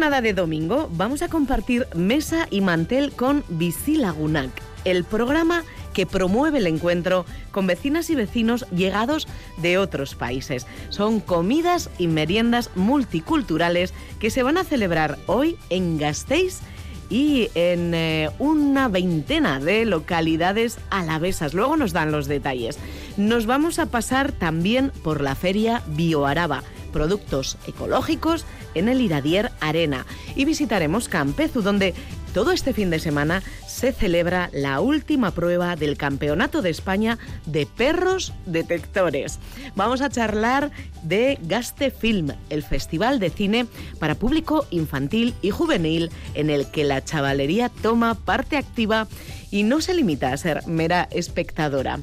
de domingo vamos a compartir mesa y mantel con Visilagunac, el programa que promueve el encuentro con vecinas y vecinos llegados de otros países. Son comidas y meriendas multiculturales que se van a celebrar hoy en Gasteiz y en eh, una veintena de localidades alavesas. Luego nos dan los detalles. Nos vamos a pasar también por la feria Bioaraba, productos ecológicos en el Iradier Arena. Y visitaremos Campezu, donde todo este fin de semana se celebra la última prueba del Campeonato de España de Perros Detectores. Vamos a charlar de Gaste Film, el festival de cine para público infantil y juvenil en el que la chavalería toma parte activa y no se limita a ser mera espectadora.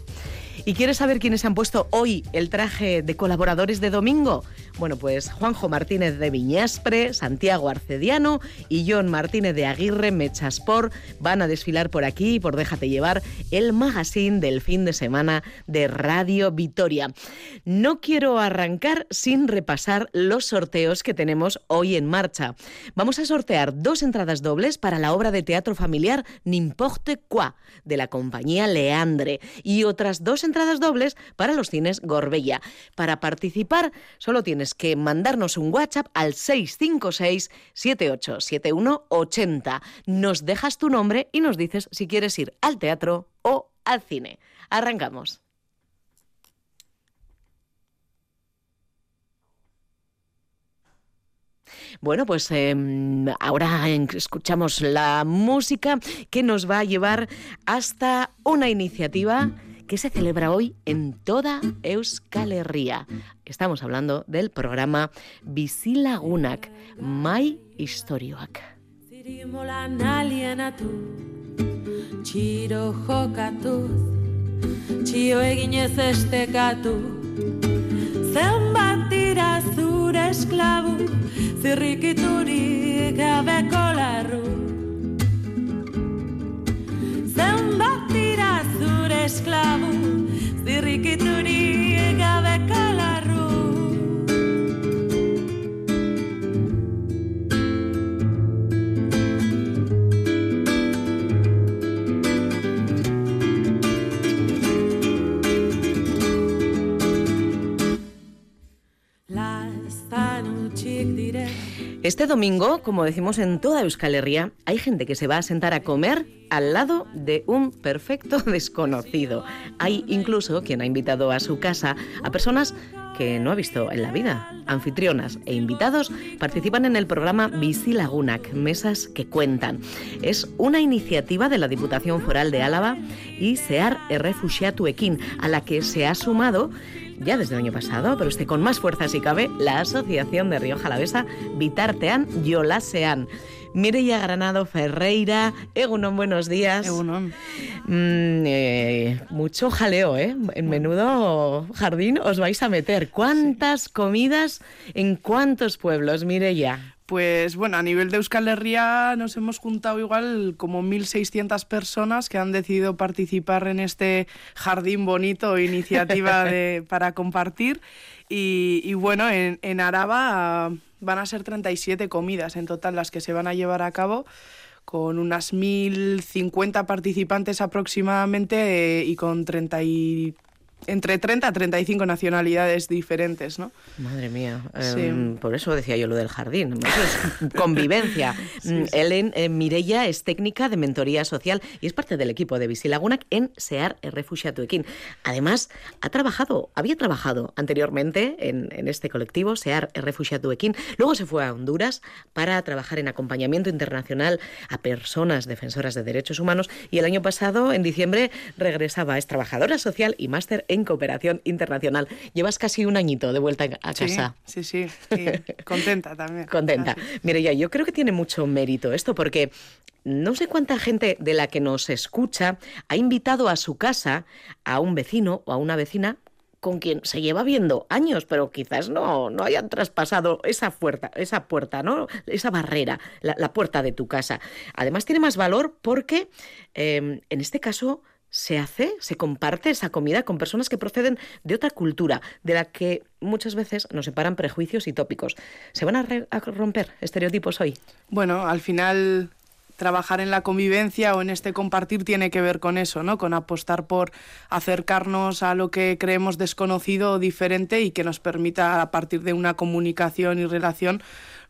¿Y quieres saber quiénes han puesto hoy el traje de colaboradores de domingo? Bueno, pues Juanjo Martínez de Viñaspre, Santiago Arcediano y John Martínez de Aguirre Mechaspor van a desfilar por aquí, por Déjate llevar, el magazine del fin de semana de Radio Vitoria. No quiero arrancar sin repasar los sorteos que tenemos hoy en marcha. Vamos a sortear dos entradas dobles para la obra de teatro familiar N'importe quoi de la compañía Leandre y otras dos entradas dobles para los cines Gorbella. Para participar solo tienes que mandarnos un WhatsApp al 656 787180. Nos dejas tu nombre y nos dices si quieres ir al teatro o al cine. Arrancamos. Bueno, pues em, ahora escuchamos la música que nos va a llevar hasta una iniciativa que se celebra hoy en toda Euskal Herria. Estamos hablando del programa Bizilagunak, Mai Historioak. Gabeko Este domingo, como decimos en toda Euskal Herria, hay gente que se va a sentar a comer al lado de un perfecto desconocido. Hay incluso quien ha invitado a su casa a personas que no ha visto en la vida. Anfitrionas e invitados participan en el programa Lagunac, Mesas que Cuentan. Es una iniciativa de la Diputación Foral de Álava y Sear Errefuxiatuekin, a la que se ha sumado ya desde el año pasado, pero este con más fuerza si cabe, la Asociación de Río Jalavesa Vitartean Yolasean. Mireia Granado Ferreira, Egunon, buenos días. Egunon. Mm, eh, mucho jaleo, ¿eh? En menudo jardín os vais a meter. ¿Cuántas comidas en cuántos pueblos, Mireia? Pues bueno, a nivel de Euskal Herria nos hemos juntado igual como 1.600 personas que han decidido participar en este jardín bonito, iniciativa de, para compartir. Y, bueno, en, en Araba van a ser 37 comidas en total las que se van a llevar a cabo con unas 1.050 participantes aproximadamente eh, y con 30 entre 30 a 35 nacionalidades diferentes, ¿no? Madre mía, em, por eso decía yo lo del jardín, convivencia. Mm, Ellen eh, Mirella es técnica de mentoría social y es parte del equipo de Visilagunac en SEAR Refugiatuekin. Además, ha trabajado, había trabajado anteriormente en, este colectivo, SEAR Refugiatuekin, luego se fue a Honduras para trabajar en acompañamiento internacional a personas defensoras de derechos humanos y el año pasado, en diciembre, regresaba, es trabajadora social y máster en cooperación internacional. Llevas casi un añito de vuelta a casa. Sí, sí, sí. contenta también. Contenta. Mire, ya, yo creo que tiene mucho mérito esto porque no sé cuánta gente de la que nos escucha ha invitado a su casa a un vecino o a una vecina con quien se lleva viendo años, pero quizás no, no hayan traspasado esa puerta, esa puerta, ¿no? Esa barrera, la, puerta de tu casa. Además tiene más valor porque em, en este caso se hace, se comparte esa comida con personas que proceden de otra cultura, de la que muchas veces nos separan prejuicios y tópicos. ¿Se van a, romper estereotipos hoy? Bueno, al final trabajar en la convivencia o en este compartir tiene que ver con eso, ¿no? Con apostar por acercarnos a lo que creemos desconocido o diferente y que nos permita a partir de una comunicación y relación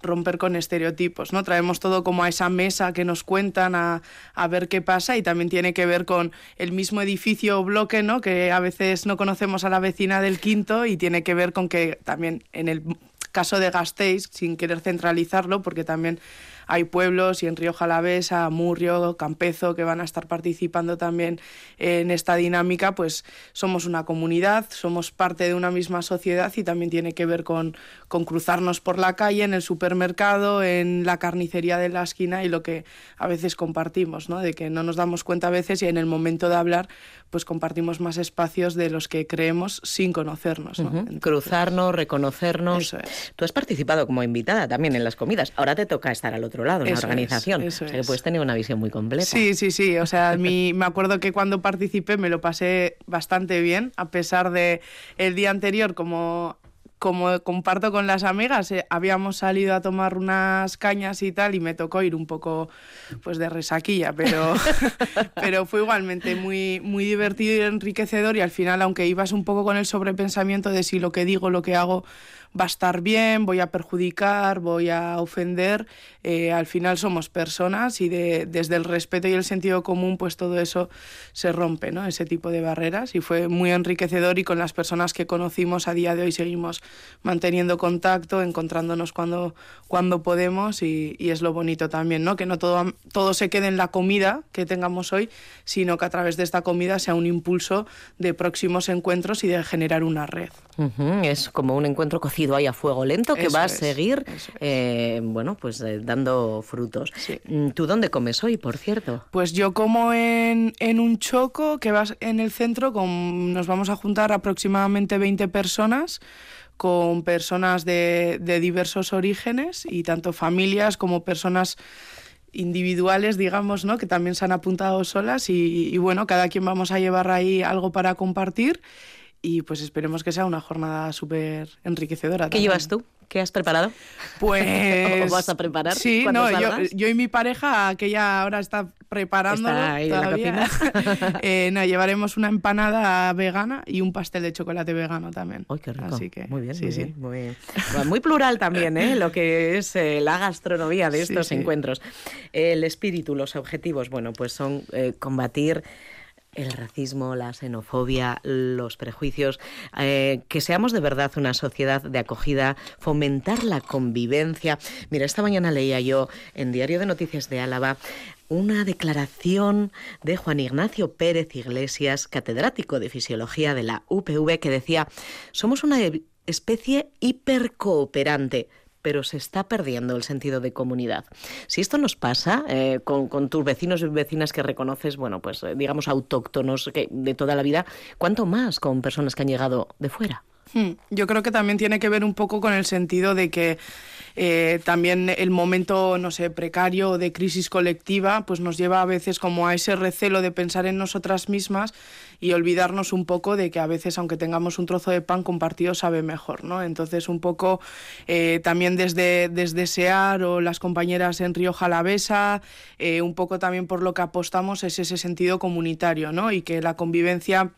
romper con estereotipos, ¿no? Traemos todo como a esa mesa que nos cuentan a, a, ver qué pasa y también tiene que ver con el mismo edificio o bloque, ¿no? Que a veces no conocemos a la vecina del quinto y tiene que ver con que también en el caso de Gasteiz, sin querer centralizarlo, porque también hay pueblos y en Río Jalavesa, Murrio, Campezo, que van a estar participando también en esta dinámica, pues somos una comunidad, somos parte de una misma sociedad y también tiene que ver con, con cruzarnos por la calle, en el supermercado, en la carnicería de la esquina y lo que a veces compartimos, ¿no? de que no nos damos cuenta a veces y en el momento de hablar pues compartimos más espacios de los que creemos sin conocernos. ¿no? Cruzarnos, reconocernos. Eso es. Tú has participado como invitada también en las comidas. Ahora te toca estar al otro lado, en la organización. Es, o sea, que es. puedes tener una visión muy completa. Sí, sí, sí. O sea, mi, me acuerdo que cuando participé me lo pasé bastante bien, a pesar de el día anterior, como como comparto con las amigas, eh, habíamos salido a tomar unas cañas y tal, y me tocó ir un poco pues de resaquilla, pero, pero fue igualmente muy, muy divertido y enriquecedor, y al final, aunque ibas un poco con el sobrepensamiento de si lo que digo, lo que hago va a estar bien, voy a perjudicar, voy a ofender, eh, al final somos personas y de, desde el respeto y el sentido común, pues todo eso se rompe, ¿no? Ese tipo de barreras, y fue muy enriquecedor y con las personas que conocimos a día de hoy seguimos manteniendo contacto, encontrándonos cuando, cuando podemos y, y, es lo bonito también, ¿no? Que no todo, todo se quede en la comida que tengamos hoy, sino que a través de esta comida sea un impulso de próximos encuentros y de generar una red. Uh -huh. Es como un encuentro cocido ahí a fuego lento que eso va a seguir, es. eh, bueno, pues eh, dando frutos. Sí. ¿Tú dónde comes hoy, por cierto? Pues yo como en, en un choco que vas en el centro, con, nos vamos a juntar aproximadamente 20 personas con personas de, de diversos orígenes y tanto familias como personas individuales, digamos, ¿no? que también se han apuntado solas y, y, bueno, cada quien vamos a llevar ahí algo para compartir y pues esperemos que sea una jornada súper enriquecedora. ¿Qué también. llevas tú? ¿Qué has preparado? Pues... ¿O vas a preparar? Sí, no, yo, yo, y mi pareja, que ya ahora está preparando eh, no, llevaremos una empanada vegana y un pastel de chocolate vegano también. ¡Ay, qué rico! Así que, muy bien, sí, muy, sí. bien, muy bien. Bueno, muy plural también, ¿eh? Lo que es eh, la gastronomía de estos sí, encuentros. El espíritu, los objetivos, bueno, pues son eh, combatir el racismo, la xenofobia, los prejuicios, eh, que seamos de verdad una sociedad de acogida, fomentar la convivencia. Mira, esta mañana leía yo en Diario de Noticias de Álava una declaración de Juan Ignacio Pérez Iglesias, catedrático de Fisiología de la UPV, que decía, somos una especie hipercooperante pero se está perdiendo el sentido de comunidad. Si esto nos pasa eh, con, tus vecinos y vecinas que reconoces, bueno, pues eh, digamos autóctonos de toda la vida, ¿cuánto más con personas que han llegado de fuera? Hmm. Yo creo que también tiene que ver un poco con el sentido de que eh, también el momento, no sé, precario de crisis colectiva, pues nos lleva a veces como a ese recelo de pensar en nosotras mismas y olvidarnos un poco de que a veces, aunque tengamos un trozo de pan compartido, sabe mejor, ¿no? Entonces, un poco eh, también desde, desde SEAR o las compañeras en Río Jalavesa, eh, un poco también por lo que apostamos es ese sentido comunitario, ¿no? Y que la convivencia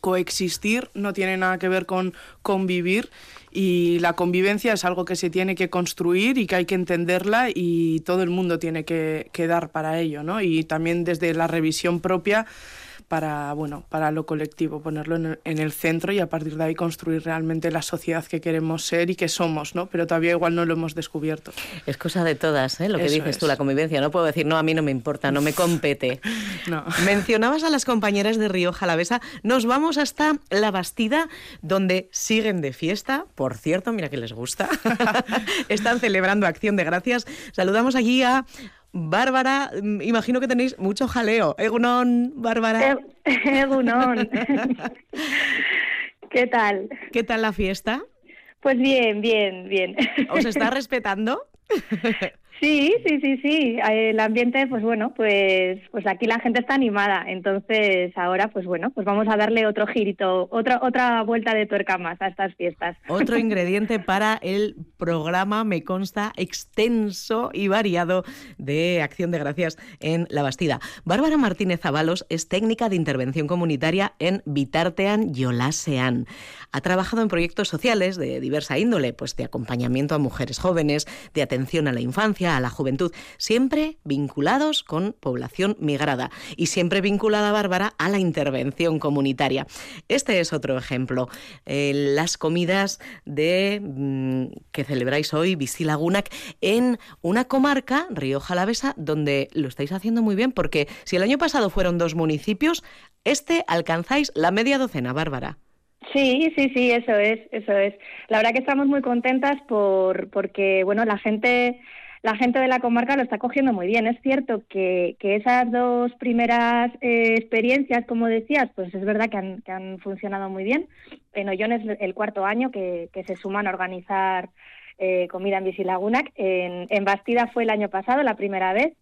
coexistir no tiene nada que ver con convivir y la convivencia es algo que se tiene que construir y que hay que entenderla y todo el mundo tiene que, que dar para ello, ¿no? Y también desde la revisión propia para, bueno, para lo colectivo, ponerlo en el, en el, centro y a partir de ahí construir realmente la sociedad que queremos ser y que somos, ¿no? Pero todavía igual no lo hemos descubierto. Es cosa de todas, ¿eh? Lo que Eso dices es. tú, la convivencia. No puedo decir, no, a mí no me importa, no me compete. no. Mencionabas a las compañeras de Río Jalavesa. Nos vamos hasta La Bastida, donde siguen de fiesta. Por cierto, mira que les gusta. Están celebrando Acción de Gracias. Saludamos allí a Bárbara, imagino que tenéis mucho jaleo. Egunon, Bárbara. Egunon. ¿Qué tal? ¿Qué tal la fiesta? Pues bien, bien, bien. ¿Os está respetando? Sí, sí, sí, sí. El ambiente, pues bueno, pues, pues aquí la gente está animada. Entonces ahora, pues bueno, pues vamos a darle otro girito, otra, otra vuelta de tuerca más a estas fiestas. Otro ingrediente para el programa, me consta, extenso y variado de Acción de Gracias en La Bastida. Bárbara Martínez Avalos es técnica de intervención comunitaria en Vitartean y Olasean. Ha trabajado en proyectos sociales de diversa índole, pues de acompañamiento a mujeres jóvenes, de atención a la infancia, a la juventud, siempre vinculados con población migrada y siempre vinculada, Bárbara, a la intervención comunitaria. Este es otro ejemplo. Eh, las comidas de mm, que celebráis hoy, Visilagunac, en una comarca, Río Jalavesa, donde lo estáis haciendo muy bien, porque si el año pasado fueron dos municipios, este alcanzáis la media docena, Bárbara. Sí, sí, sí, eso es, eso es. La verdad que estamos muy contentas por porque bueno, la gente la gente de la comarca lo está cogiendo muy bien. Es cierto que, esas dos primeras eh, experiencias, como decías, pues es verdad que han, funcionado muy bien. En Ollón es el cuarto año que, se suman a organizar eh, comida en Visilagunac. En, en Bastida fue el año pasado, la primera vez.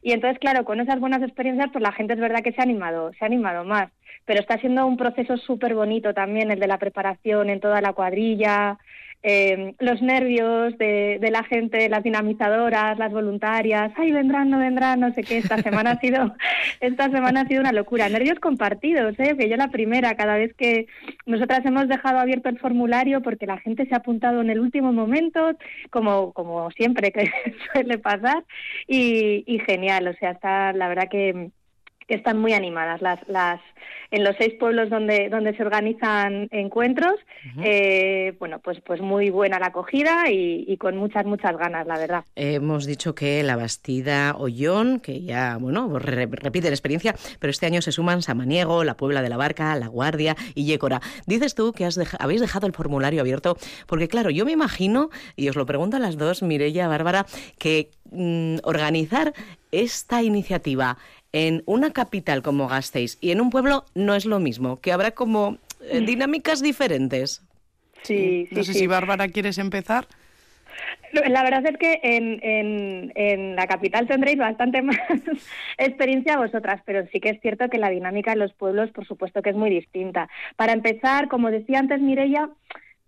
Y entonces, claro, con esas buenas experiencias, pues la gente es verdad que se ha animado, se ha animado más. Pero está siendo un proceso súper bonito también el de la preparación en toda la cuadrilla, eh, los nervios de, la gente, las dinamizadoras, las voluntarias, ay, vendrán, no vendrán, no sé qué. Esta semana ha sido, esta semana ha sido una locura. Nervios compartidos, ¿eh? que yo la primera, cada vez que nosotras hemos dejado abierto el formulario porque la gente se ha apuntado en el último momento, como, como siempre suele pasar, y, genial, o sea, está la verdad que están muy animadas. Las, las en los seis pueblos donde donde se organizan encuentros eh, bueno pues pues muy buena la acogida y, con muchas muchas ganas la verdad. Hemos dicho que la Bastida Ollón que ya bueno repite la experiencia pero este año se suman Samaniego la Puebla de la Barca la Guardia y Yécora. Dices tú que has habéis dejado el formulario abierto porque claro yo me imagino y os lo pregunto a las dos Mireya Bárbara que mm, organizar esta iniciativa en una capital como Gasteiz y en un pueblo no es lo mismo, que habrá como eh, dinámicas diferentes. Sí, No sé si Bárbara quieres empezar. La verdad es que en, en, en, la capital tendréis bastante más experiencia vosotras, pero sí que es cierto que la dinámica en los pueblos, por supuesto que es muy distinta. Para empezar, como decía antes Mireia,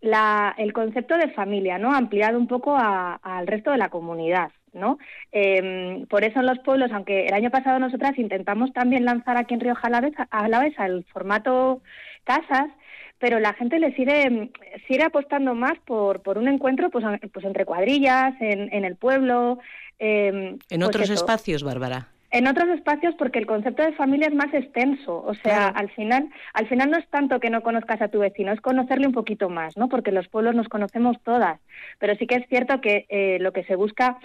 la, el concepto de familia, ¿no? Ampliado un poco al resto de la comunidad. ¿No? Em, por eso en los pueblos, aunque el año pasado nosotras intentamos también lanzar aquí en Río Jalavesa, el formato casas, pero la gente le sigue, sigue apostando más por, por un encuentro pues, pues entre cuadrillas, en, en el pueblo. Em, en pues otros espacios, Bárbara. En otros espacios porque el concepto de familia es más extenso, o sea, al final, al final no es tanto que no conozcas a tu vecino, es conocerle un poquito más, ¿no? Porque los pueblos nos conocemos todas, pero sí que es cierto que eh, lo que se busca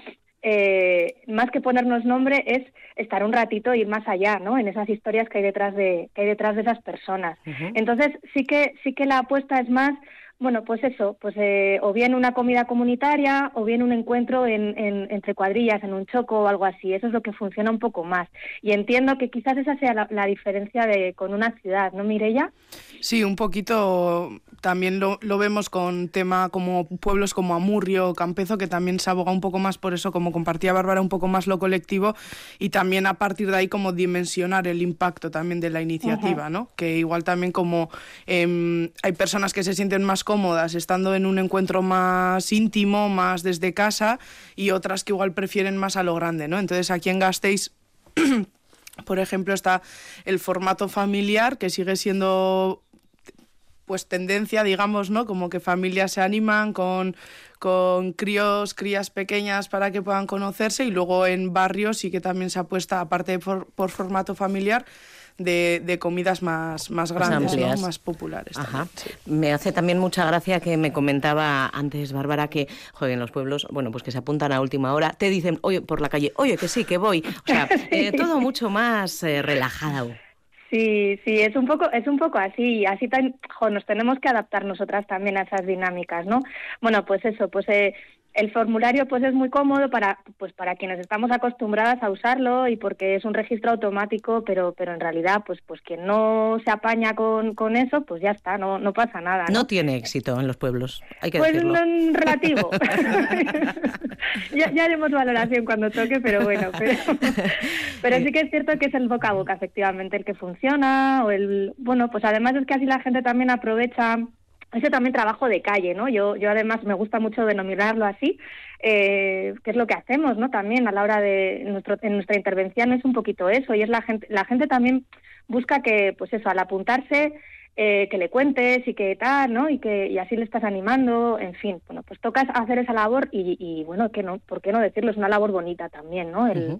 eh, más que ponernos nombre, es estar un ratito e ir más allá, ¿no? En esas historias que hay detrás de, que hay detrás de esas personas. Entonces, sí que, sí que la apuesta es más bueno, pues eso, pues eh, o bien una comida comunitaria o bien un encuentro en, entre cuadrillas, en un choco o algo así. Eso es lo que funciona un poco más. Y entiendo que quizás esa sea la, diferencia de con una ciudad, ¿no, Mireya? Sí, un poquito también lo, lo, vemos con tema como pueblos como Amurrio, Campezo, que también se aboga un poco más por eso, como compartía Bárbara, un poco más lo colectivo y también a partir de ahí como dimensionar el impacto también de la iniciativa, ¿no? Que igual también como em, hay personas que se sienten más cómodas estando en un encuentro más íntimo, más desde casa, y otras que igual prefieren más a lo grande, ¿no? Entonces aquí en Gasteiz... Por ejemplo, está el formato familiar, que sigue siendo pues tendencia, digamos, ¿no? Como que familias se animan con, con críos, crías pequeñas para que puedan conocerse y luego en barrios sí que también se apuesta, aparte por, por formato familiar, de, comidas más, más grandes, más, populares. Me hace también mucha gracia que me comentaba antes Bárbara que en los pueblos, bueno, pues que se apuntan a última hora, te dicen, oye, por la calle, oye, que sí, que voy. O sea, eh, todo mucho más eh, relajado. Sí, sí, es un poco, es un poco así, así tan, nos tenemos que adaptar nosotras también a esas dinámicas, ¿no? Bueno, pues eso, pues eh, el formulario pues es muy cómodo para pues para quienes estamos acostumbradas a usarlo y porque es un registro automático pero pero en realidad pues pues quien no se apaña con, con eso pues ya está no no pasa nada no, tiene éxito en los pueblos hay que pues decirlo. relativo. Ya, ya, haremos valoración cuando toque pero bueno pero, pero sí que es cierto que es el boca a boca efectivamente el que funciona o el bueno pues además es que así la gente también aprovecha ese también trabajo de calle, ¿no? Yo, yo además me gusta mucho denominarlo así, eh, que es lo que hacemos, ¿no? También a la hora de nuestro, en nuestra intervención es un poquito eso y es la gente, la gente también busca que, pues eso, al apuntarse eh, que le cuentes y que tal, ¿no? Y que y así le estás animando, en fin, bueno, pues tocas hacer esa labor y, y bueno, que no, ¿por qué no decirlo? Es una labor bonita también, ¿no? El,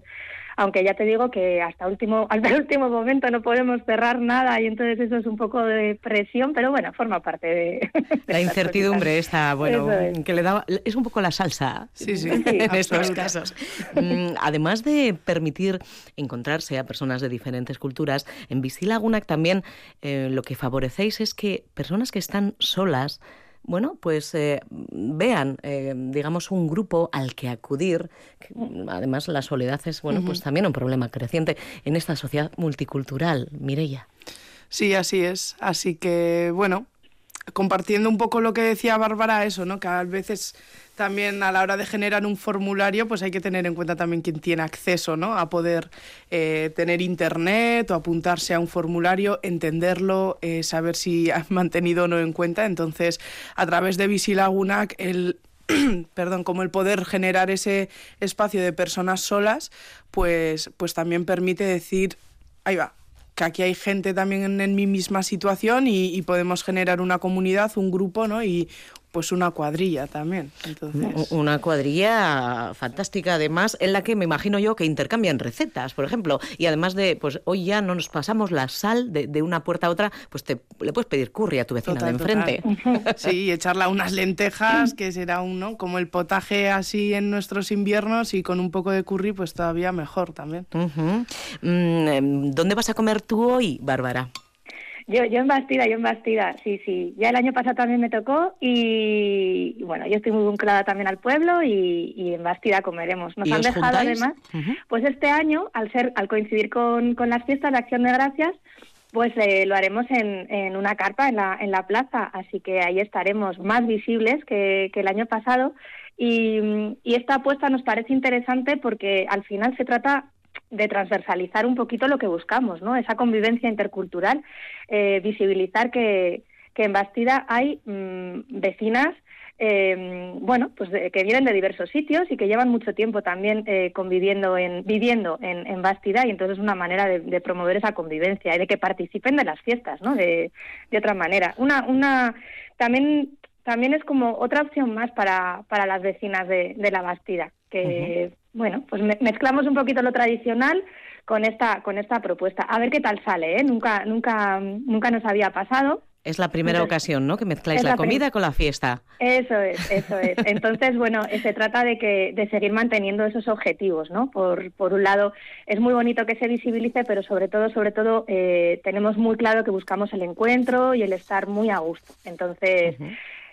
aunque ya te digo que hasta último hasta el último momento no podemos cerrar nada y entonces eso es un poco de presión, pero bueno, forma parte de, la incertidumbre esta, bueno, que le da es un poco la salsa sí, sí, en estos casos. Mm, además de permitir encontrarse a personas de diferentes culturas, en Visilagunac también eh, lo que favorecéis es que personas que están solas bueno, pues eh, vean, eh, digamos, un grupo al que acudir. además, la soledad es, bueno, pues también un problema creciente en esta sociedad multicultural. Mireya. Sí, así es. Así que, bueno, compartiendo un poco lo que decía Bárbara, eso, ¿no? Que a veces también a la hora de generar un formulario, pues hay que tener en cuenta también quién tiene acceso ¿no? a poder eh, tener internet o apuntarse a un formulario, entenderlo, eh, saber si has mantenido o no en cuenta. Entonces, a través de Visilagunac, el perdón, como el poder generar ese espacio de personas solas, pues, pues también permite decir, ahí va, que aquí hay gente también en, mi misma situación y, y, podemos generar una comunidad, un grupo, ¿no? Y pues una cuadrilla también. Entonces... Una cuadrilla fantástica, además, en la que me imagino yo que intercambian recetas, por ejemplo, y además de, pues hoy ya no nos pasamos la sal de, una puerta a otra, pues te le puedes pedir curry a tu vecina de enfrente. Sí, y echarla unas lentejas, que será uno, como el potaje así en nuestros inviernos, y con un poco de curry, pues todavía mejor también. Mm, em, ¿Dónde vas a comer tú hoy, Bárbara? Yo, yo en Bastida, yo en Bastida, sí, sí. Ya el año pasado también me tocó y, bueno, yo estoy muy vinculada también al pueblo y, en Bastida comeremos. Nos han dejado además, pues este año, al ser, al coincidir con, con las fiestas de Acción de Gracias, pues eh, lo haremos en, en, una carpa en la, en la plaza, así que ahí estaremos más visibles que, que el año pasado. Y, y, esta apuesta nos parece interesante porque al final se trata de transversalizar un poquito lo que buscamos, ¿no? Esa convivencia intercultural, eh, visibilizar que, que, en Bastida hay mm, vecinas eh, bueno, pues que vienen de diversos sitios y que llevan mucho tiempo también eh, conviviendo en, viviendo en, en, Bastida y entonces es una manera de, promover esa convivencia y de que participen de las fiestas, ¿no? De, de otra manera. Una, una, también, también es como otra opción más para, para las vecinas de, de la Bastida, que bueno, pues mezclamos un poquito lo tradicional con esta con esta propuesta. A ver qué tal sale, ¿eh? Nunca nunca nunca nos había pasado. Es la primera ocasión, ¿no? Que mezcláis la, comida con la fiesta. Eso es, eso es. Entonces, bueno, eh, se trata de que de seguir manteniendo esos objetivos, ¿no? Por, por un lado, es muy bonito que se visibilice, pero sobre todo, sobre todo, eh, tenemos muy claro que buscamos el encuentro y el estar muy a gusto. Entonces.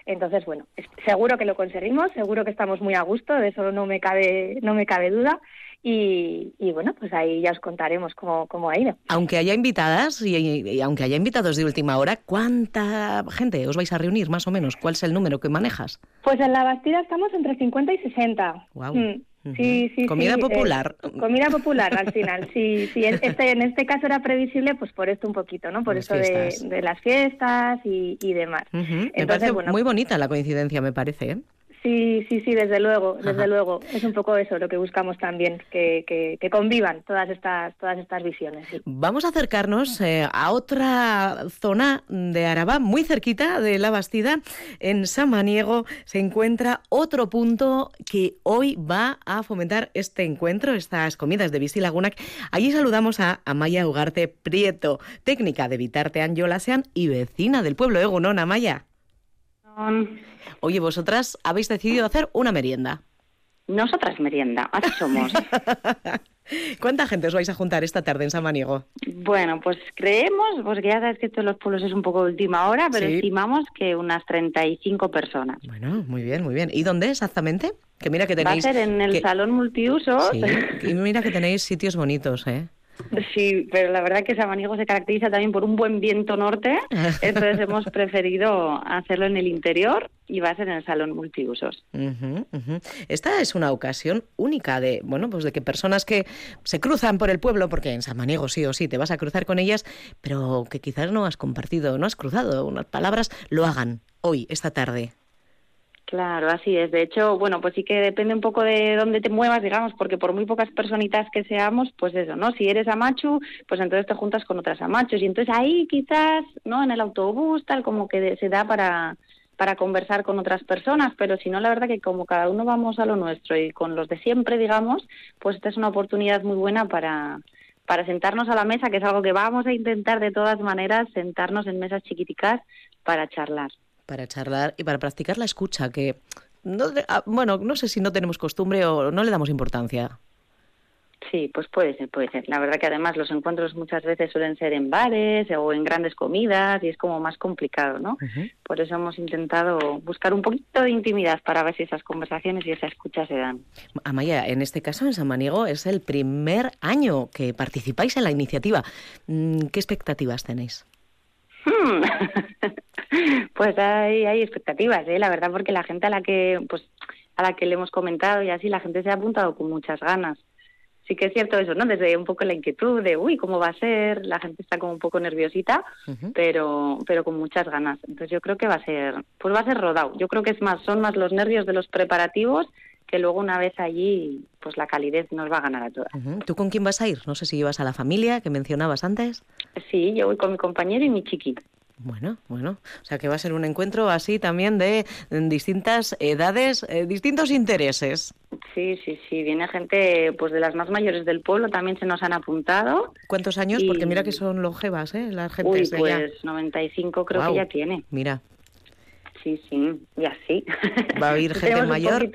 Entonces, bueno, seguro que lo conseguimos, seguro que estamos muy a gusto, de eso no me cabe, no me cabe duda. Y, bueno, pues ahí ya os contaremos cómo, cómo ha ido. Aunque haya invitadas y, aunque haya invitados de última hora, ¿cuánta gente os vais a reunir más o menos? ¿Cuál es el número que manejas? Pues en la Bastida estamos entre 50 y 60. Wow. Sí, sí, comida popular. Eh, comida popular al final, sí, sí. Este, en este caso era previsible, pues por esto un poquito, ¿no? Por eso de, las fiestas y, demás. Entonces, bueno, muy bonita la coincidencia, me parece. ¿eh? Sí, sí, sí, desde luego, desde luego. Es un poco eso lo que buscamos también, que, que, convivan todas estas, todas estas visiones. Vamos a acercarnos eh, a otra zona de Araba, muy cerquita de La Bastida. En Samaniego se encuentra otro punto que hoy va a fomentar este encuentro, estas comidas de Visi Laguna. Allí saludamos a Amaya Ugarte Prieto, técnica de Vitarte Anjolasean y vecina del pueblo de Gunón, Amaya. Oye, vosotras habéis decidido hacer una merienda. Nosotras merienda, así somos. ¿Cuánta gente os vais a juntar esta tarde en Samaniego? Bueno, pues creemos, porque ya sabes que esto de los pueblos es un poco última hora, pero estimamos que unas 35 personas. Bueno, muy bien, muy bien. ¿Y dónde exactamente? Que mira que tenéis... Va a ser en el salón multiuso. Sí, y mira que tenéis sitios bonitos, ¿eh? Sí, pero la verdad que Samaniego se caracteriza también por un buen viento norte, entonces hemos preferido hacerlo en el interior y va a ser en el salón multiusos. Esta es una ocasión única de, bueno, pues de que personas que se cruzan por el pueblo, porque en Samaniego sí o sí te vas a cruzar con ellas, pero que quizás no has compartido, no has cruzado unas palabras, lo hagan hoy, esta tarde. Claro, así es. De hecho, bueno, pues sí que depende un poco de dónde te muevas, digamos, porque por muy pocas personitas que seamos, pues eso, ¿no? Si eres amachu, pues entonces te juntas con otras amachos y entonces ahí quizás, ¿no? En el autobús, tal, como que se da para para conversar con otras personas, pero si no, la verdad que como cada uno vamos a lo nuestro y con los de siempre, digamos, pues esta es una oportunidad muy buena para, para sentarnos a la mesa, que es algo que vamos a intentar de todas maneras, sentarnos en mesas chiquiticas para charlar para charlar y para practicar la escucha, que, no, ah, bueno, no sé si no tenemos costumbre o no le damos importancia. Sí, pues puede ser, puede ser. La verdad que además los encuentros muchas veces suelen ser en bares o en grandes comidas y es como más complicado, ¿no? Por eso hemos intentado buscar un poquito de intimidad para ver si esas conversaciones y esa escucha se dan. Amaya, en este caso en San Maniego es el primer año que participáis en la iniciativa. Mm, ¿Qué expectativas tenéis? Hmm. pues hay, hay expectativas, ¿eh? la verdad, porque la gente a la que, pues, a la que le hemos comentado y así, la gente se ha apuntado con muchas ganas. Sí que es cierto eso, ¿no? Desde un poco la inquietud de, uy, ¿cómo va a ser? La gente está como un poco nerviosita, pero, pero con muchas ganas. Entonces yo creo que va a ser, pues va a ser rodado. Yo creo que es más, son más los nervios de los preparativos que luego una vez allí, pues la calidez nos va a ganar a todas. ¿Tú con quién vas a ir? No sé si llevas a la familia que mencionabas antes. Sí, yo voy con mi compañero y mi chiqui. Bueno, bueno, o sea que va a ser un encuentro así también de distintas edades, eh, distintos intereses. Sí, sí, sí, viene gente pues de las más mayores del pueblo, también se nos han apuntado. ¿Cuántos años? Porque mira que son longevas, ¿eh? Las gentes Uy, pues 95 creo que ya tiene. Mira, sí, sí, y así. Va a haber gente mayor,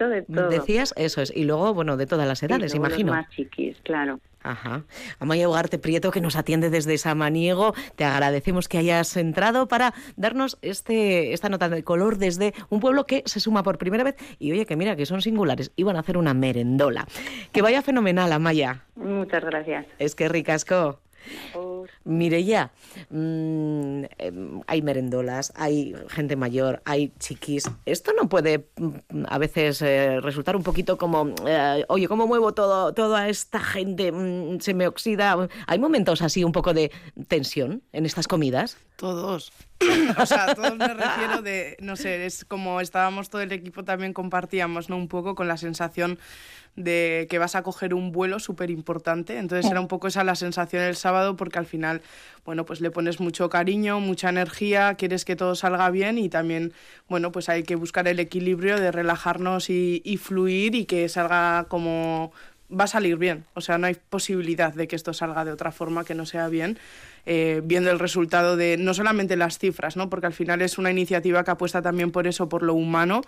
decías, eso es, y luego, bueno, de todas las edades, imagino. más chiquis, claro. Ajá. Amaya Ugarte Prieto, que nos atiende desde Samaniego, te agradecemos que hayas entrado para darnos este, esta nota de color desde un pueblo que se suma por primera vez y oye, que mira, que son singulares, iban a hacer una merendola. Que vaya fenomenal, Amaya. Muchas gracias. Es que ricasco. Mireya, mm, em, hay merendolas, hay gente mayor, hay chiquis. Esto no puede mm, a veces eh, resultar un poquito como, eh, oye, ¿cómo muevo todo, toda esta gente? Mm, se me oxida. ¿Hay momentos así un poco de tensión en estas comidas? Todos. o sea, todos me refiero de, no sé, es como estábamos todo el equipo también compartíamos, ¿no? Un poco con la sensación de que vas a coger un vuelo súper importante. Entonces era un poco esa la sensación el sábado porque al final, bueno, pues le pones mucho cariño, mucha energía, quieres que todo salga bien y también, bueno, pues hay que buscar el equilibrio de relajarnos y, y fluir y que salga como va a salir bien. O sea, no hay posibilidad de que esto salga de otra forma que no sea bien. Eh, viendo el resultado de no solamente las cifras, ¿no? porque al final es una iniciativa que apuesta también por eso, por lo humano,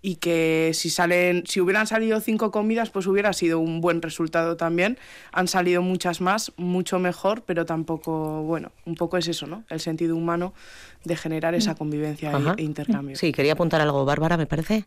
y que si salen, si hubieran salido cinco comidas, pues hubiera sido un buen resultado también. Han salido muchas más, mucho mejor, pero tampoco, bueno, un poco es eso, ¿no? El sentido humano de generar esa mm. convivencia e intercambio. Sí, quería apuntar algo, Bárbara, me parece.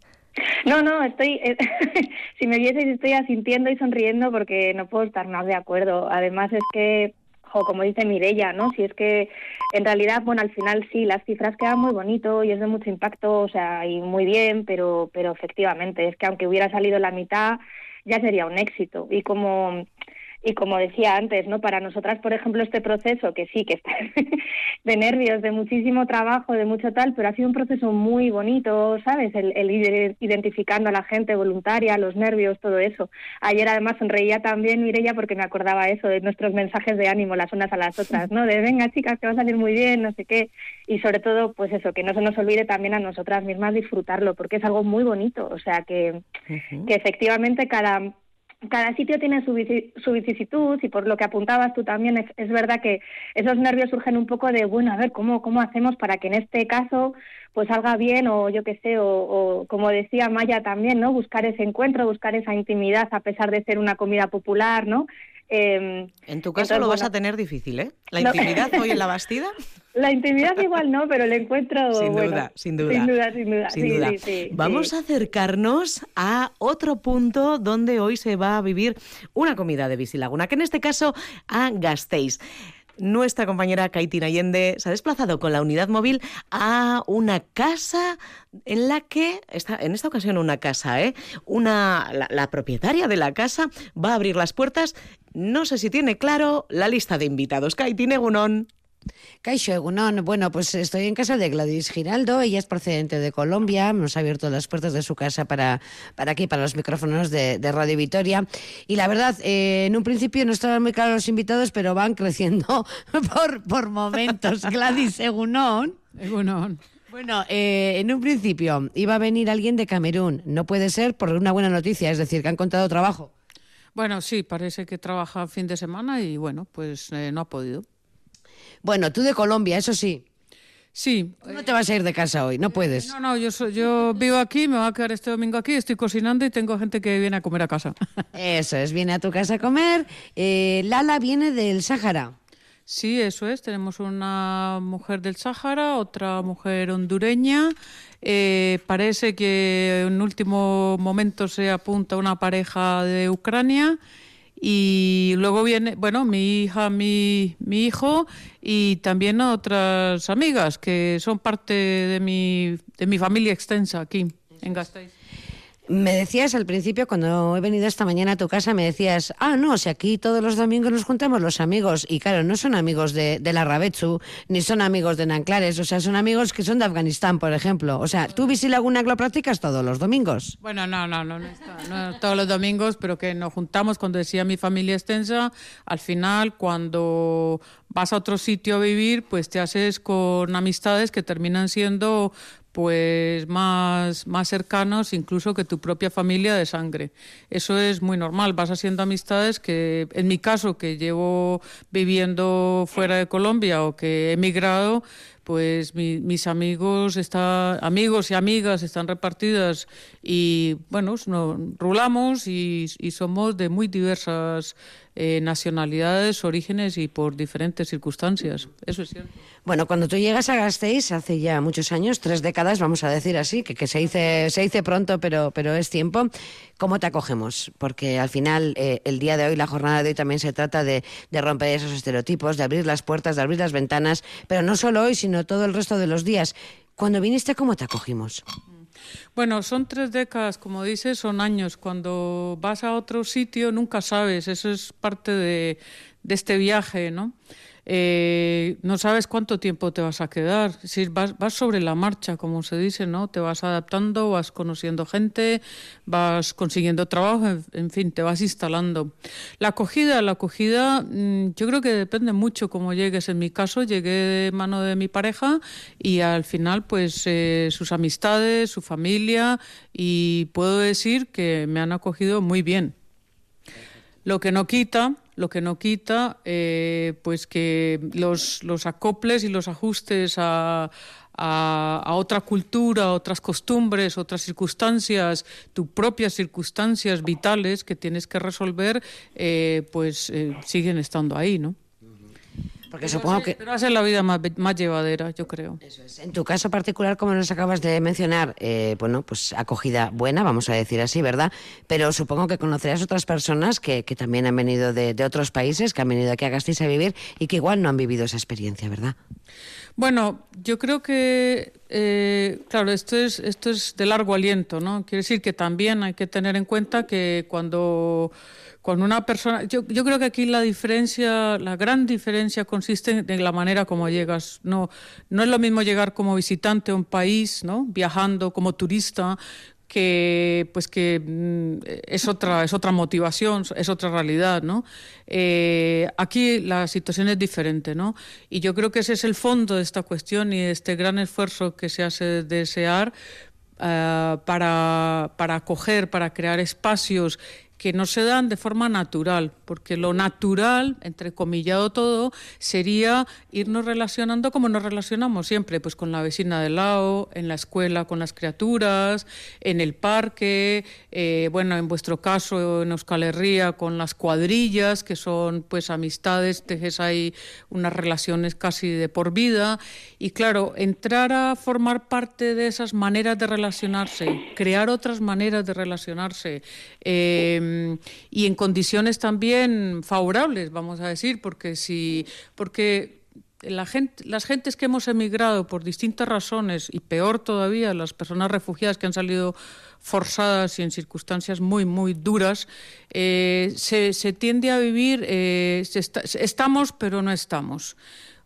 No, no, estoy, eh, si me vieseis estoy asintiendo y sonriendo porque no puedo estar más de acuerdo. Además es que o como dice Mirella, ¿no? Si es que en realidad, bueno, al final sí, las cifras quedan muy bonito y es de mucho impacto, o sea, y muy bien, pero, pero efectivamente, es que aunque hubiera salido la mitad, ya sería un éxito. Y como y como decía antes, ¿no? Para nosotras, por ejemplo, este proceso, que sí, que está de nervios, de muchísimo trabajo, de mucho tal, pero ha sido un proceso muy bonito, ¿sabes? El, ir identificando a la gente voluntaria, los nervios, todo eso. Ayer además sonreía también Mireia porque me acordaba eso, de nuestros mensajes de ánimo las unas a las otras, ¿no? De venga chicas, que va a salir muy bien, no sé qué. Y sobre todo, pues eso, que no se nos olvide también a nosotras mismas disfrutarlo, porque es algo muy bonito. O sea, que, que efectivamente cada cada sitio tiene su, vicisitud y por lo que apuntabas tú también es, verdad que esos nervios surgen un poco de bueno a ver cómo cómo hacemos para que en este caso pues salga bien o yo qué sé o, como decía Maya también no buscar ese encuentro buscar esa intimidad a pesar de ser una comida popular no Em, en tu caso lo vas a tener difícil, ¿eh? La intimidad hoy en la Bastida. La intimidad igual no, pero el encuentro. Sin duda, sin duda. Sin duda, sin duda. Sin duda. Vamos a acercarnos a otro punto donde hoy se va a vivir una comida de Visilaguna, que en este caso a Gasteiz nuestra compañera Kaitina Allende se ha desplazado con la unidad móvil a una casa en la que, está, en esta ocasión una casa, ¿eh? una, la, propietaria de la casa va a abrir las puertas. No sé si tiene claro la lista de invitados. Kaitina Egunon. Caixo Egunon, bueno, pues estoy en casa de Gladys Giraldo, ella es procedente de Colombia, nos ha abierto las puertas de su casa para, para aquí, para los micrófonos de, Radio Vitoria. Y la verdad, eh, en un principio no estaban muy claros los invitados, pero van creciendo por, por momentos. Gladys Egunon. Egunon. Bueno, eh, en un principio iba a venir alguien de Camerún. No puede ser por una buena noticia, es decir, que han encontrado trabajo. Bueno, sí, parece que trabaja fin de semana y bueno, pues eh, no ha podido. Bueno, tú de Colombia, eso sí. Sí. no te vas a ir de casa hoy, no puedes. No, no, yo, yo vivo aquí, me voy a quedar este domingo aquí, estoy cocinando y tengo gente que viene a comer a casa. Eso es, viene a tu casa a comer. Eh, Lala viene del Sáhara. Sí, eso es. Tenemos una mujer del Sáhara, otra mujer hondureña. Eh, parece que en último momento se apunta una pareja de Ucrania y luego viene, bueno, mi hija, mi, mi hijo y también otras amigas que son parte de mi, de mi familia extensa aquí en Gasteiz. Me decías al principio, cuando he venido esta mañana a tu casa, me decías, ah, no, si aquí todos los domingos nos juntamos los amigos. Y claro, no son amigos de, la Rabechu, ni son amigos de Nanclares, o sea, son amigos que son de Afganistán, por ejemplo. O sea, ¿tú Laguna lo practicas todos los domingos? Bueno, no, no, no, no, todos los domingos, pero que nos juntamos, cuando decía mi familia extensa, al final, cuando vas a otro sitio a vivir, pues te haces con amistades que terminan siendo pues más, más cercanos incluso que tu propia familia de sangre. Eso es muy normal, vas haciendo amistades que, en mi caso, que llevo viviendo fuera de Colombia o que he emigrado, pues mis amigos está, amigos y amigas están repartidas y bueno, nos rulamos y, y somos de muy diversas eh, nacionalidades, orígenes y por diferentes circunstancias. Eso es cierto. Bueno, cuando tú llegas a Gasteiz hace ya muchos años, tres décadas, vamos a decir así, que, se, dice, se dice pronto, pero, pero es tiempo, ¿cómo te acogemos? Porque al final eh, el día de hoy, la jornada de hoy también se trata de, de romper esos estereotipos, de abrir las puertas, de abrir las ventanas, pero no solo hoy, sino todo el resto de los días. Cuando viniste, ¿cómo te acogimos? Bueno, son tres décadas, como dices, son años. Cuando vas a otro sitio nunca sabes, eso es parte de, de este viaje, ¿no? Eh, no sabes cuánto tiempo te vas a quedar. Si vas, vas, sobre la marcha, como se dice, ¿no? Te vas adaptando, vas conociendo gente, vas consiguiendo trabajo, en, fin, te vas instalando. La acogida, la acogida, mm, yo creo que depende mucho cómo llegues. En mi caso, llegué de mano de mi pareja y al final, pues, eh, sus amistades, su familia, y puedo decir que me han acogido muy bien. Lo que no quita lo que no quita eh, pues que los, acoples y los ajustes a, a, otra cultura, otras costumbres, otras circunstancias, tus propias circunstancias vitales que tienes que resolver, eh, pues eh, siguen estando ahí, ¿no? Porque supongo que... Pero hace la vida más, más llevadera, yo creo. Eso es. En tu caso particular, como nos acabas de mencionar, eh, bueno, pues acogida buena, vamos a decir así, ¿verdad? Pero supongo que conocerás otras personas que, que también han venido de, de, otros países, que han venido aquí a Gasteiz a vivir y que igual no han vivido esa experiencia, ¿verdad? Bueno, yo creo que, eh, claro, esto es, esto es de largo aliento, ¿no? Quiere decir que también hay que tener en cuenta que cuando con una persona, yo, yo creo que aquí la diferencia, la gran diferencia consiste en la manera como llegas. No, no es lo mismo llegar como visitante a un país, ¿no? viajando como turista, que pues que mm, es otra es otra motivación es otra realidad no eh, aquí la situación es diferente no y yo creo que ese es el fondo de esta cuestión y este gran esfuerzo que se hace desear uh, para para acoger para crear espacios que no se dan de forma natural, porque lo natural, entre comillado todo, sería irnos relacionando como nos relacionamos siempre, pues con la vecina del lado, en la escuela con las criaturas, en el parque, eh, bueno, en vuestro caso en Euskal Herria con las cuadrillas, que son pues amistades, tejes ahí unas relaciones casi de por vida, y claro, entrar a formar parte de esas maneras de relacionarse, crear otras maneras de relacionarse, eh, y en condiciones también favorables, vamos a decir, porque si porque la gente, las gentes que hemos emigrado por distintas razones y peor todavía las personas refugiadas que han salido forzadas y en circunstancias muy muy duras eh, se, se, tiende a vivir eh, estamos pero no estamos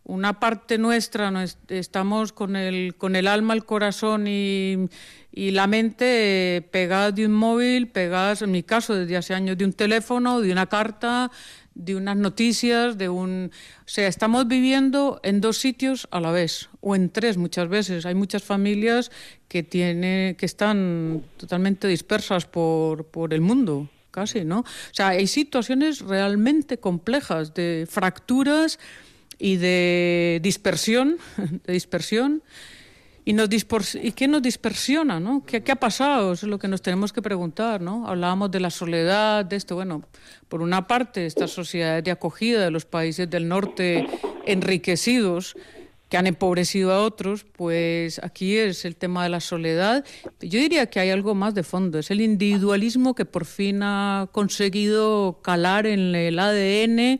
una parte nuestra no estamos con el con el alma el corazón y y la mente eh, pegada de un móvil, pegadas, en mi caso, desde hace años, de un teléfono, de una carta, de unas noticias, de un... O sea, estamos viviendo en dos sitios a la vez, o en tres muchas veces. Hay muchas familias que, tiene, que están totalmente dispersas por, por el mundo, casi, ¿no? O sea, hay situaciones realmente complejas de fracturas y de dispersión, de dispersión y, nos ¿Y qué nos dispersiona? ¿no? ¿Qué, ¿Qué, ha pasado? Eso es lo que nos tenemos que preguntar. ¿no? Hablábamos de la soledad, de esto. Bueno, por una parte, estas sociedades de acogida de los países del norte enriquecidos, que han empobrecido a otros, pues aquí es el tema de la soledad. Yo diría que hay algo más de fondo, es el individualismo que por fin ha conseguido calar en el ADN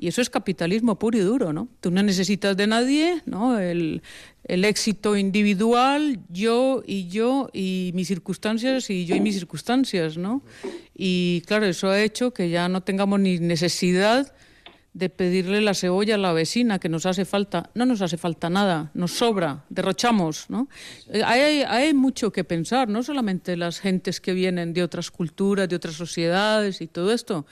y eso es capitalismo puro y duro, ¿no? Tú no necesitas de nadie, ¿no? El, éxito individual, yo y yo y mis circunstancias y yo y mis circunstancias, ¿no? Y claro, eso ha hecho que ya no tengamos ni necesidad de pedirle la cebolla a la vecina que nos hace falta. No nos hace falta nada, nos sobra, derrochamos, ¿no? Eh, hay, hay mucho que pensar, no solamente las gentes que vienen de otras culturas, de otras sociedades y todo esto,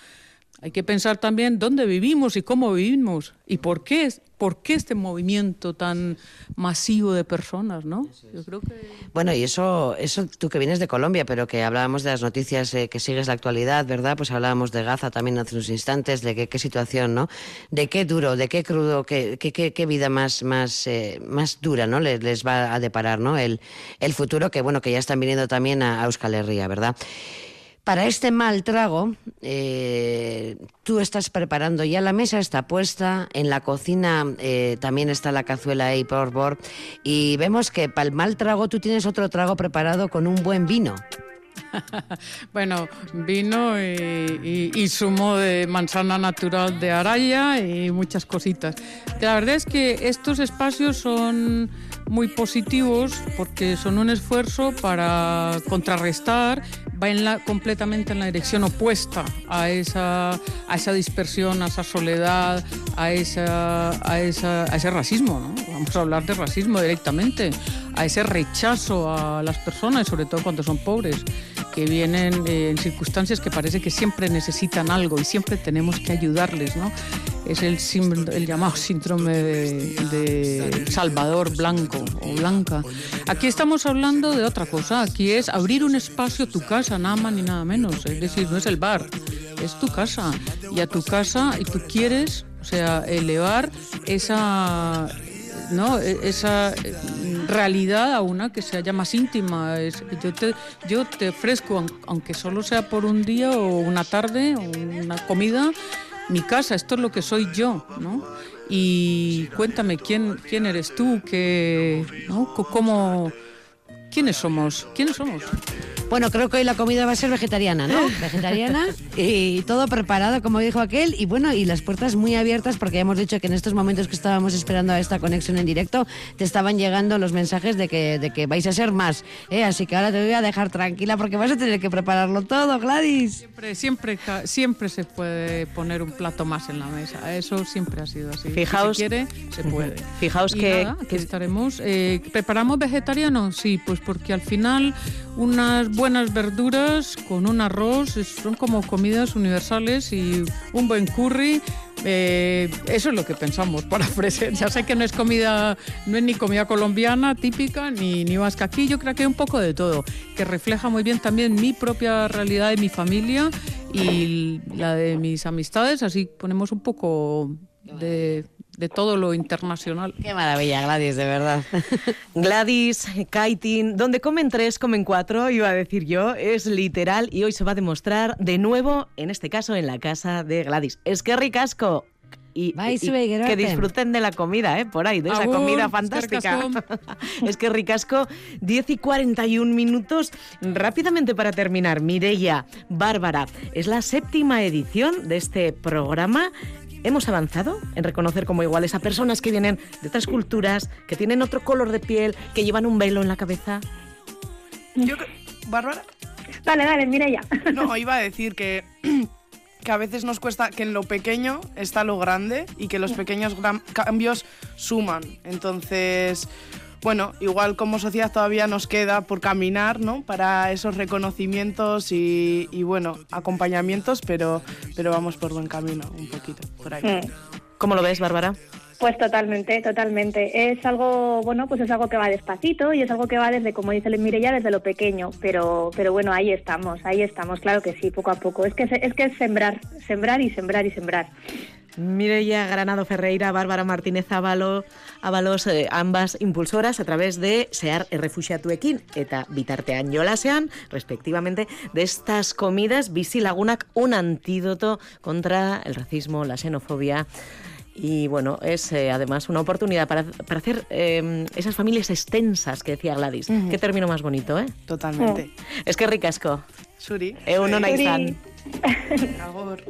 hay que pensar también dónde vivimos y cómo vivimos y por qué, por qué este movimiento tan masivo de personas, ¿no? Yo creo que... Bueno, y eso, eso tú que vienes de Colombia, pero que hablábamos de las noticias eh, que sigues la actualidad, ¿verdad? Pues hablábamos de Gaza también hace unos instantes, de qué, qué situación, ¿no? De qué duro, de qué crudo, qué, qué, qué vida más, más, eh, más dura, ¿no? Les, les, va a deparar, ¿no? El, el futuro que, bueno, que ya están viniendo también a, a Euskal Herria, ¿verdad? Para este mal trago, eh, tú estás preparando ya la mesa, está puesta, en la cocina eh, también está la cazuela ahí por bord y vemos que para el mal trago tú tienes otro trago preparado con un buen vino. bueno, vino y, y, zumo de manzana natural de araya y muchas cositas. La verdad es que estos espacios son muy positivos porque son un esfuerzo para contrarrestar, va en la, completamente en la dirección opuesta a esa, a esa dispersión, a esa soledad, a, esa, a, esa, a ese racismo. ¿no? Vamos a hablar de racismo directamente, a ese rechazo a las personas, sobre todo cuando son pobres que vienen en circunstancias que parece que siempre necesitan algo y siempre tenemos que ayudarles, ¿no? Es el, el llamado síndrome de, Salvador Blanco o Blanca. Aquí estamos hablando de otra cosa, aquí es abrir un espacio, tu casa, nada más ni nada menos, es decir, no es el bar, es tu casa. Y a tu casa, y tú quieres, o sea, elevar esa, ¿no? E, esa eh, realidad a una que sea ya más íntima. yo, te, yo te ofrezco, aunque solo sea por un día o una tarde o una comida, mi casa, esto es lo que soy yo, ¿no? Y cuéntame quién, quién eres tú, qué, ¿no? ¿Cómo, quiénes somos, quiénes somos. Bueno, creo que hoy la comida va a ser vegetariana, ¿no? Vegetariana y todo preparado, como dijo aquel. Y bueno, y las puertas muy abiertas, porque ya hemos dicho que en estos momentos que estábamos esperando a esta conexión en directo, te estaban llegando los mensajes de que, de que vais a ser más. ¿eh? Así que ahora te voy a dejar tranquila porque vas a tener que prepararlo todo, Gladys. Siempre, siempre, siempre se puede poner un plato más en la mesa. Eso siempre ha sido así. Fijaos, si se quiere, se puede. Fijaos que, que, estaremos. Eh, ¿Preparamos vegetariano? Sí, pues porque al final unas buenas verduras con un arroz son como comidas universales y un buen curry eh, eso es lo que pensamos para ofrecer. Ya sé que no es comida, no es ni comida colombiana típica ni, ni vasca. Aquí yo creo que hay un poco de todo, que refleja muy bien también mi propia realidad y mi familia y la de mis amistades, así ponemos un poco de, de todo lo internacional. Qué maravilla, Gladys, de verdad. Gladys, kiting, donde comen tres, comen cuatro, iba a decir yo, es literal y hoy se va a demostrar de nuevo, en este caso en la casa de Gladys. Es que ricasco. Y, que disfruten de la comida, ¿eh? Por ahí, de esa Agur, comida fantástica. es que ricasco, 10 y 41 minutos. Rápidamente para terminar, Mireia, Bárbara, es la séptima edición de este programa. Hemos avanzado en reconocer como iguales a personas que vienen de otras culturas, que tienen otro color de piel, que llevan un velo en la cabeza. Yo, Bárbara, Dale, dale, mira ya. no, iba a decir que, que a veces nos cuesta, que en lo pequeño está lo grande y que los pequeños gran- cambios suman. Entonces, bueno, igual como sociedad todavía nos queda por caminar, ¿no? Para esos reconocimientos y, y, bueno, acompañamientos, pero, pero vamos por buen camino, un poquito, por ahí. Mm. ¿Cómo lo ves, Bárbara? Pues totalmente, totalmente. Es algo, bueno, pues es algo que va despacito y es algo que va desde, como dice Mireia, desde lo pequeño. Pero, pero bueno, ahí estamos, ahí estamos, claro que sí, poco a poco. Es que es que es sembrar, sembrar y sembrar y sembrar. Mireia Granado Ferreira, Bárbara Martínez Ábalos, eh, ambas impulsoras a través de Sear Errefuxiatuekin eta Bitartean Jolasean, respectivamente, de estas comidas Bici Lagunak, un antídoto contra el racismo, la xenofobia. Y bueno, es eh, además una oportunidad para, para hacer eh, esas familias extensas que decía Gladys. Qué término más bonito, ¿eh? Totalmente. Es que ricasco. Suri. Egunon izan. Agur.